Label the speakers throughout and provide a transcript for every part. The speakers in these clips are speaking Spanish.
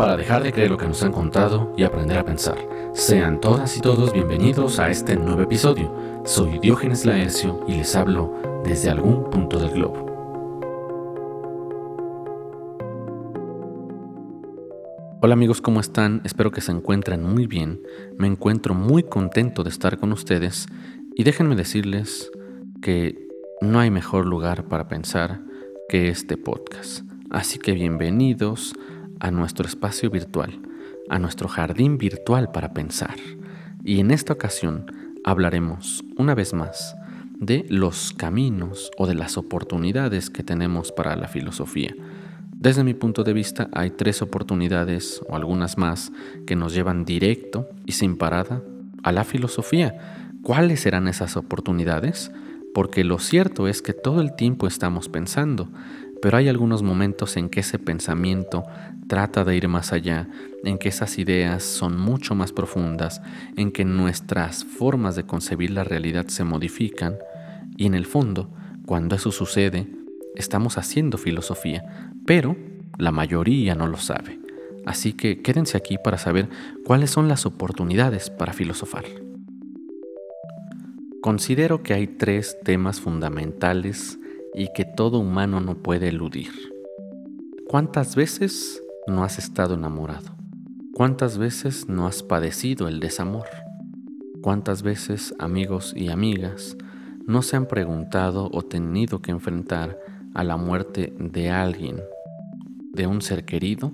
Speaker 1: para dejar de creer lo que nos han contado y aprender a pensar. Sean todas y todos bienvenidos a este nuevo episodio. Soy Diógenes Laercio y les hablo desde algún punto del globo. Hola amigos, ¿cómo están? Espero que se encuentren muy bien. Me encuentro muy contento de estar con ustedes y déjenme decirles que no hay mejor lugar para pensar que este podcast. Así que bienvenidos a nuestro espacio virtual, a nuestro jardín virtual para pensar. Y en esta ocasión hablaremos una vez más de los caminos o de las oportunidades que tenemos para la filosofía. Desde mi punto de vista hay tres oportunidades o algunas más que nos llevan directo y sin parada a la filosofía. ¿Cuáles serán esas oportunidades? porque lo cierto es que todo el tiempo estamos pensando, pero hay algunos momentos en que ese pensamiento trata de ir más allá, en que esas ideas son mucho más profundas, en que nuestras formas de concebir la realidad se modifican y en el fondo, cuando eso sucede, estamos haciendo filosofía, pero la mayoría no lo sabe. Así que quédense aquí para saber cuáles son las oportunidades para filosofar. Considero que hay tres temas fundamentales y que todo humano no puede eludir. ¿Cuántas veces no has estado enamorado? ¿Cuántas veces no has padecido el desamor? ¿Cuántas veces amigos y amigas no se han preguntado o tenido que enfrentar a la muerte de alguien, de un ser querido,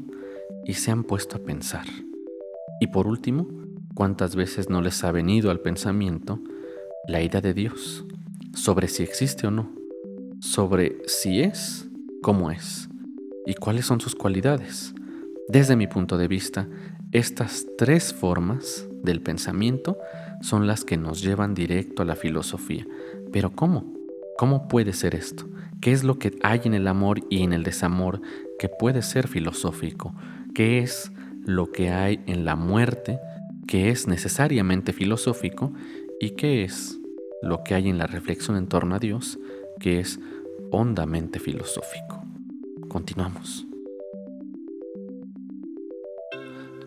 Speaker 1: y se han puesto a pensar? Y por último, ¿cuántas veces no les ha venido al pensamiento la idea de Dios, sobre si existe o no, sobre si es, cómo es y cuáles son sus cualidades. Desde mi punto de vista, estas tres formas del pensamiento son las que nos llevan directo a la filosofía. Pero ¿cómo? ¿Cómo puede ser esto? ¿Qué es lo que hay en el amor y en el desamor que puede ser filosófico? ¿Qué es lo que hay en la muerte que es necesariamente filosófico ¿Y qué es lo que hay en la reflexión en torno a Dios, que es hondamente filosófico? Continuamos.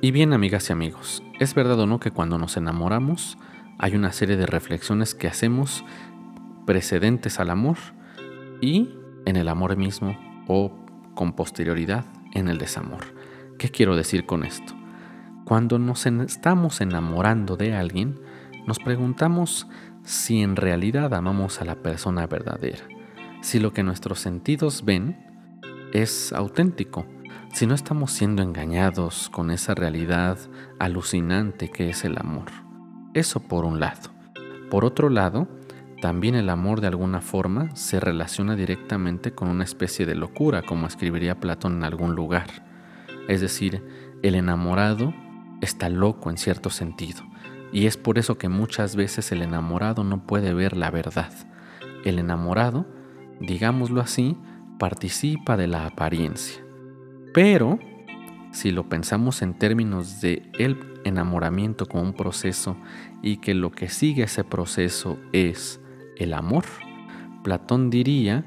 Speaker 1: Y bien, amigas y amigos, es verdad o no que cuando nos enamoramos hay una serie de reflexiones que hacemos precedentes al amor y en el amor mismo o con posterioridad en el desamor. ¿Qué quiero decir con esto? Cuando nos estamos enamorando de alguien, nos preguntamos si en realidad amamos a la persona verdadera, si lo que nuestros sentidos ven es auténtico, si no estamos siendo engañados con esa realidad alucinante que es el amor. Eso por un lado. Por otro lado, también el amor de alguna forma se relaciona directamente con una especie de locura, como escribiría Platón en algún lugar. Es decir, el enamorado está loco en cierto sentido. Y es por eso que muchas veces el enamorado no puede ver la verdad. El enamorado, digámoslo así, participa de la apariencia. Pero, si lo pensamos en términos de el enamoramiento como un proceso y que lo que sigue ese proceso es el amor, Platón diría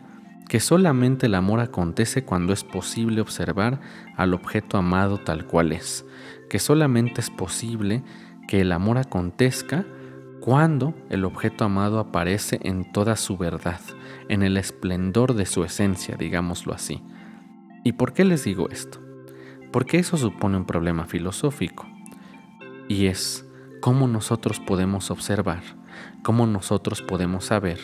Speaker 1: que solamente el amor acontece cuando es posible observar al objeto amado tal cual es, que solamente es posible que el amor acontezca cuando el objeto amado aparece en toda su verdad, en el esplendor de su esencia, digámoslo así. ¿Y por qué les digo esto? Porque eso supone un problema filosófico, y es cómo nosotros podemos observar, cómo nosotros podemos saber,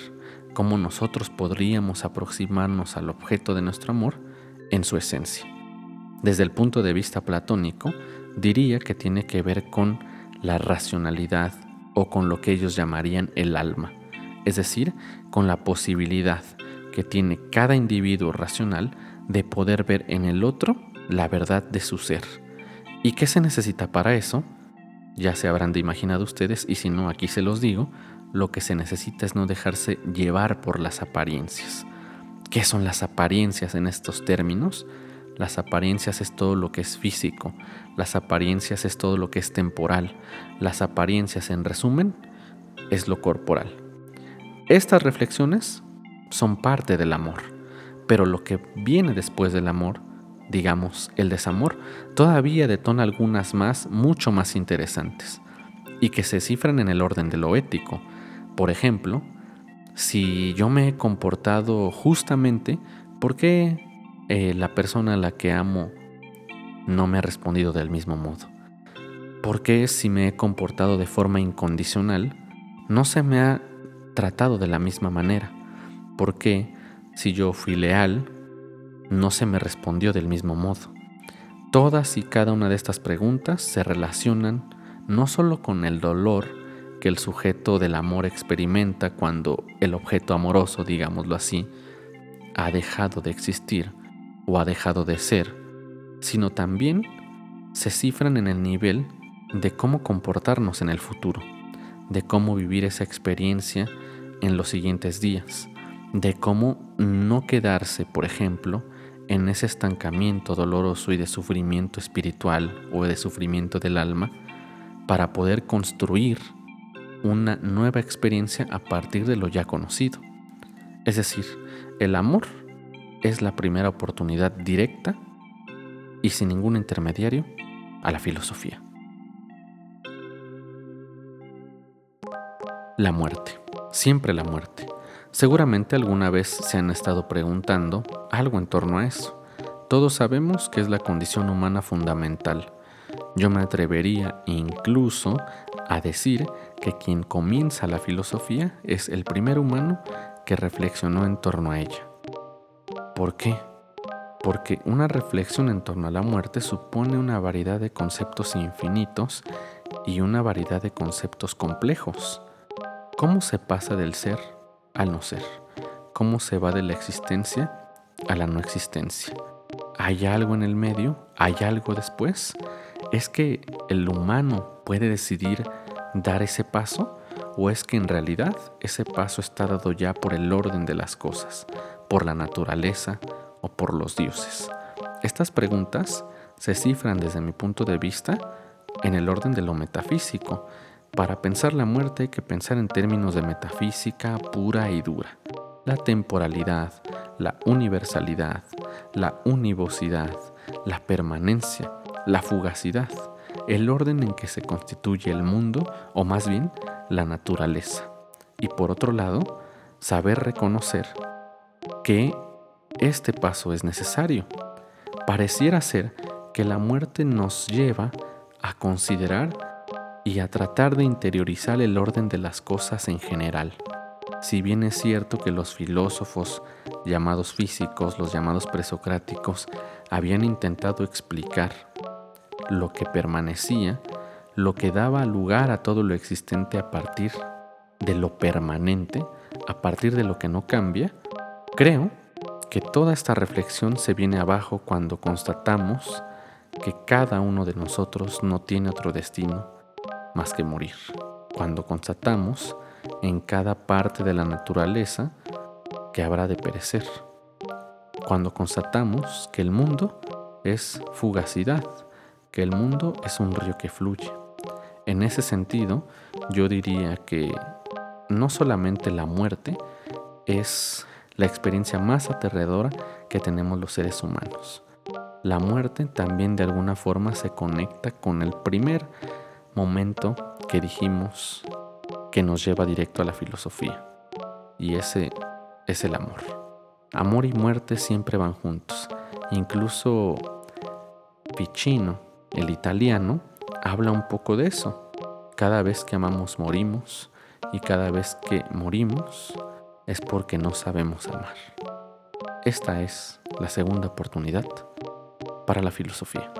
Speaker 1: cómo nosotros podríamos aproximarnos al objeto de nuestro amor en su esencia. Desde el punto de vista platónico, diría que tiene que ver con la racionalidad o con lo que ellos llamarían el alma, es decir, con la posibilidad que tiene cada individuo racional de poder ver en el otro la verdad de su ser. ¿Y qué se necesita para eso? Ya se habrán de imaginado ustedes y si no, aquí se los digo, lo que se necesita es no dejarse llevar por las apariencias. ¿Qué son las apariencias en estos términos? Las apariencias es todo lo que es físico, las apariencias es todo lo que es temporal, las apariencias en resumen es lo corporal. Estas reflexiones son parte del amor, pero lo que viene después del amor digamos el desamor, todavía detona algunas más mucho más interesantes y que se cifran en el orden de lo ético. Por ejemplo, si yo me he comportado justamente, ¿por qué eh, la persona a la que amo no me ha respondido del mismo modo? ¿Por qué si me he comportado de forma incondicional, no se me ha tratado de la misma manera? ¿Por qué si yo fui leal, no se me respondió del mismo modo? Todas y cada una de estas preguntas se relacionan no solo con el dolor que el sujeto del amor experimenta cuando el objeto amoroso, digámoslo así, ha dejado de existir o ha dejado de ser, sino también se cifran en el nivel de cómo comportarnos en el futuro, de cómo vivir esa experiencia en los siguientes días, de cómo no quedarse, por ejemplo, en ese estancamiento doloroso y de sufrimiento espiritual o de sufrimiento del alma, para poder construir una nueva experiencia a partir de lo ya conocido. Es decir, el amor es la primera oportunidad directa y sin ningún intermediario a la filosofía. La muerte, siempre la muerte. Seguramente alguna vez se han estado preguntando algo en torno a eso. Todos sabemos que es la condición humana fundamental. Yo me atrevería incluso a decir que quien comienza la filosofía es el primer humano que reflexionó en torno a ella. ¿Por qué? Porque una reflexión en torno a la muerte supone una variedad de conceptos infinitos y una variedad de conceptos complejos. ¿Cómo se pasa del ser al no ser? ¿Cómo se va de la existencia a la no existencia? ¿Hay algo en el medio? ¿Hay algo después? ¿Es que el humano puede decidir dar ese paso? ¿O es que en realidad ese paso está dado ya por el orden de las cosas, por la naturaleza o por los dioses? Estas preguntas se cifran desde mi punto de vista en el orden de lo metafísico, para pensar la muerte hay que pensar en términos de metafísica pura y dura. La temporalidad, la universalidad, la univocidad, la permanencia, la fugacidad, el orden en que se constituye el mundo, o más bien la naturaleza. Y por otro lado, saber reconocer que este paso es necesario. Pareciera ser que la muerte nos lleva a considerar y a tratar de interiorizar el orden de las cosas en general. Si bien es cierto que los filósofos llamados físicos, los llamados presocráticos, habían intentado explicar lo que permanecía, lo que daba lugar a todo lo existente a partir de lo permanente, a partir de lo que no cambia, creo que toda esta reflexión se viene abajo cuando constatamos que cada uno de nosotros no tiene otro destino más que morir. Cuando constatamos en cada parte de la naturaleza que habrá de perecer. Cuando constatamos que el mundo es fugacidad, que el mundo es un río que fluye. En ese sentido, yo diría que no solamente la muerte es la experiencia más aterradora que tenemos los seres humanos. La muerte también de alguna forma se conecta con el primer momento que dijimos que nos lleva directo a la filosofía. Y ese es el amor. Amor y muerte siempre van juntos. Incluso Ficino, el italiano, habla un poco de eso. Cada vez que amamos morimos y cada vez que morimos es porque no sabemos amar. Esta es la segunda oportunidad para la filosofía.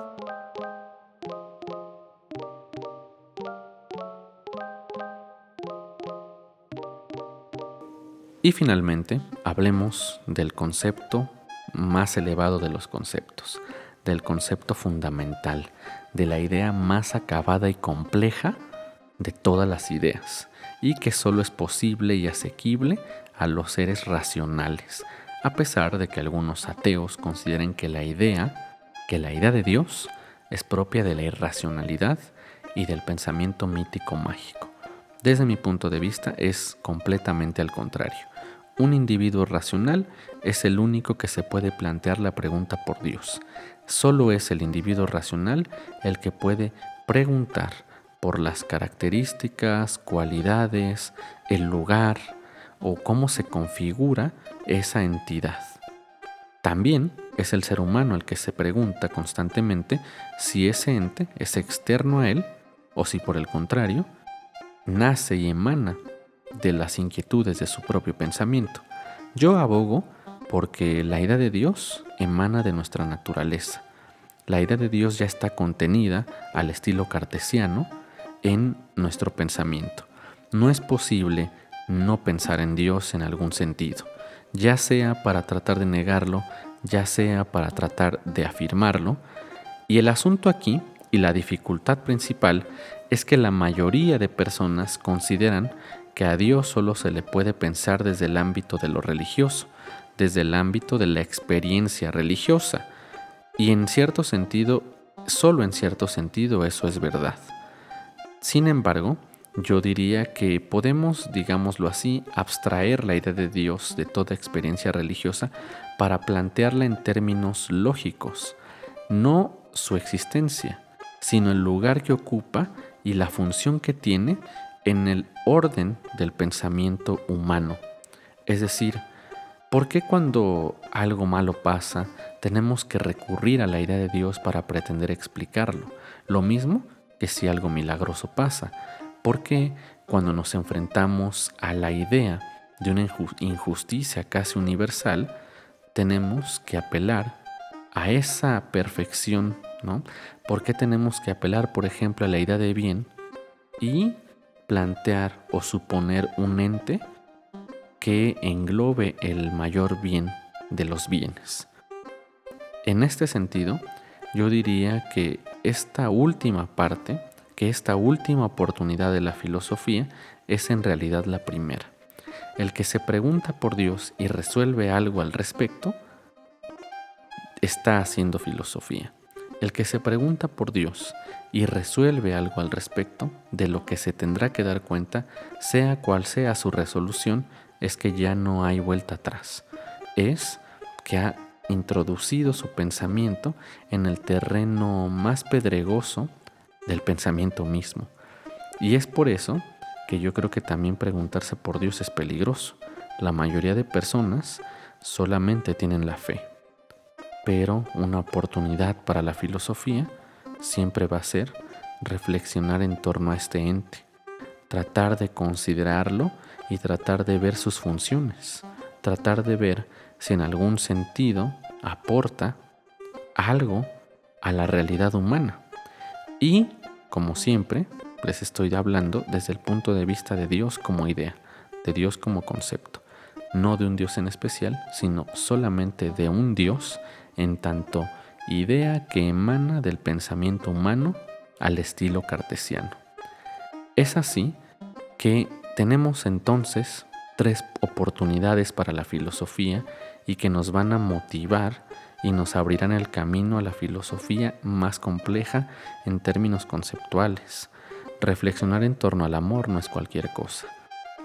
Speaker 1: Y finalmente, hablemos del concepto más elevado de los conceptos, del concepto fundamental, de la idea más acabada y compleja de todas las ideas, y que solo es posible y asequible a los seres racionales, a pesar de que algunos ateos consideren que la idea, que la idea de Dios, es propia de la irracionalidad y del pensamiento mítico mágico. Desde mi punto de vista es completamente al contrario. un individuo racional es el único que se puede plantear la pregunta por Dios. Solo es el individuo racional el que puede preguntar por las características, cualidades, el lugar o cómo se configura esa entidad. También es el ser humano el que se pregunta constantemente si ese ente es externo a él o si por el contrario nace y emana de las inquietudes de su propio pensamiento. Yo abogo porque la idea de Dios emana de nuestra naturaleza. La idea de Dios ya está contenida al estilo cartesiano en nuestro pensamiento. No es posible no pensar en Dios en algún sentido, ya sea para tratar de negarlo, ya sea para tratar de afirmarlo. Y el asunto aquí y la dificultad principal es que la mayoría de personas consideran que a Dios solo se le puede pensar desde el ámbito de lo religioso, desde el ámbito de la experiencia religiosa. Y en cierto sentido, solo en cierto sentido eso es verdad. Sin embargo, yo diría que podemos, digámoslo así, abstraer la idea de Dios de toda experiencia religiosa para plantearla en términos lógicos, no su existencia, sino el lugar que ocupa y la función que tiene en el orden del pensamiento humano. Es decir, ¿por qué cuando algo malo pasa tenemos que recurrir a la idea de Dios para pretender explicarlo? Lo mismo que si algo milagroso pasa. Porque cuando nos enfrentamos a la idea de una injusticia casi universal, tenemos que apelar a esa perfección, ¿no? ¿Por qué tenemos que apelar, por ejemplo, a la idea de bien y plantear o suponer un ente que englobe el mayor bien de los bienes? En este sentido, yo diría que esta última parte, que esta última oportunidad de la filosofía es en realidad la primera. El que se pregunta por Dios y resuelve algo al respecto, está haciendo filosofía. El que se pregunta por Dios y resuelve algo al respecto, de lo que se tendrá que dar cuenta, sea cual sea su resolución, es que ya no hay vuelta atrás. Es que ha introducido su pensamiento en el terreno más pedregoso del pensamiento mismo. Y es por eso que yo creo que también preguntarse por Dios es peligroso. La mayoría de personas solamente tienen la fe, pero una oportunidad para la filosofía siempre va a ser reflexionar en torno a este ente, tratar de considerarlo y tratar de ver sus funciones, tratar de ver si en algún sentido aporta algo a la realidad humana. Y, como siempre, les estoy hablando desde el punto de vista de Dios como idea, de Dios como concepto, no de un Dios en especial, sino solamente de un Dios en tanto idea que emana del pensamiento humano al estilo cartesiano. Es así que tenemos entonces tres oportunidades para la filosofía y que nos van a motivar y nos abrirán el camino a la filosofía más compleja en términos conceptuales. Reflexionar en torno al amor no es cualquier cosa.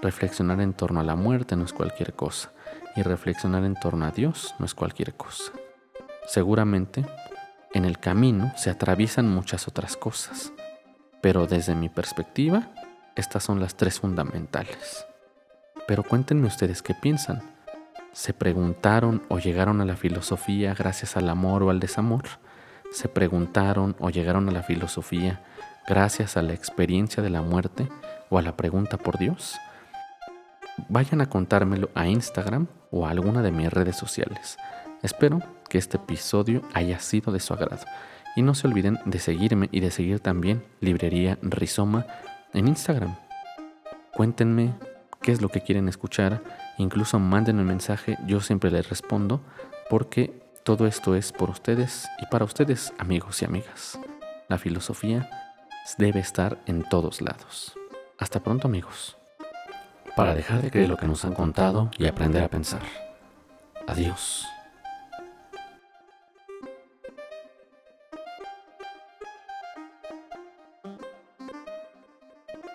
Speaker 1: Reflexionar en torno a la muerte no es cualquier cosa. Y reflexionar en torno a Dios no es cualquier cosa. Seguramente, en el camino se atraviesan muchas otras cosas. Pero desde mi perspectiva, estas son las tres fundamentales. Pero cuéntenme ustedes qué piensan. ¿Se preguntaron o llegaron a la filosofía gracias al amor o al desamor? ¿Se preguntaron o llegaron a la filosofía gracias a la experiencia de la muerte o a la pregunta por Dios? Vayan a contármelo a Instagram o a alguna de mis redes sociales. Espero que este episodio haya sido de su agrado. Y no se olviden de seguirme y de seguir también Librería Rizoma en Instagram. Cuéntenme qué es lo que quieren escuchar, incluso manden un mensaje, yo siempre les respondo, porque todo esto es por ustedes y para ustedes, amigos y amigas. La filosofía debe estar en todos lados. Hasta pronto, amigos. Para dejar de creer lo que nos han contado y aprender a pensar. Adiós.